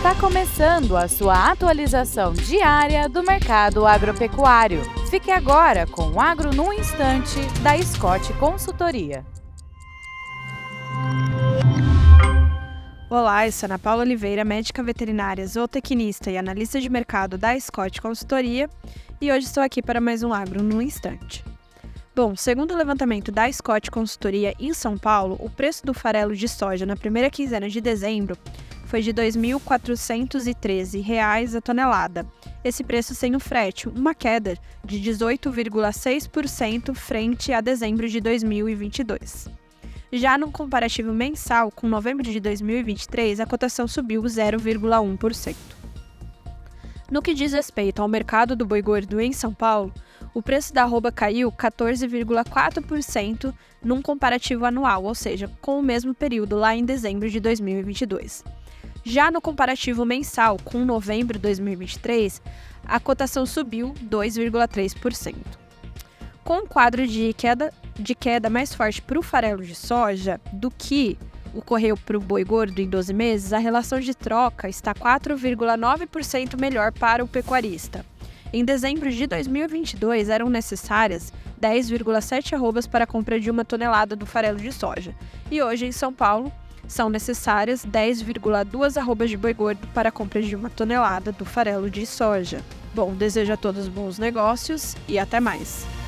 Está começando a sua atualização diária do mercado agropecuário. Fique agora com o Agro no Instante, da Scott Consultoria. Olá, eu sou Ana Paula Oliveira, médica veterinária, zootecnista e analista de mercado da Scott Consultoria, e hoje estou aqui para mais um Agro no Instante. Bom, segundo o levantamento da Scott Consultoria em São Paulo, o preço do farelo de soja na primeira quinzena de dezembro foi de R$ 2.413 a tonelada. Esse preço sem o frete, uma queda de 18,6% frente a dezembro de 2022. Já no comparativo mensal, com novembro de 2023, a cotação subiu 0,1%. No que diz respeito ao mercado do boi gordo em São Paulo, o preço da arroba caiu 14,4% num comparativo anual, ou seja, com o mesmo período lá em dezembro de 2022. Já no comparativo mensal com novembro de 2023, a cotação subiu 2,3%. Com um quadro de queda, de queda mais forte para o farelo de soja do que ocorreu para o boi gordo em 12 meses, a relação de troca está 4,9% melhor para o pecuarista. Em dezembro de 2022, eram necessárias 10,7 arrobas para a compra de uma tonelada do farelo de soja. E hoje, em São Paulo, são necessárias 10,2 arrobas de boi gordo para a compra de uma tonelada do farelo de soja. Bom, desejo a todos bons negócios e até mais!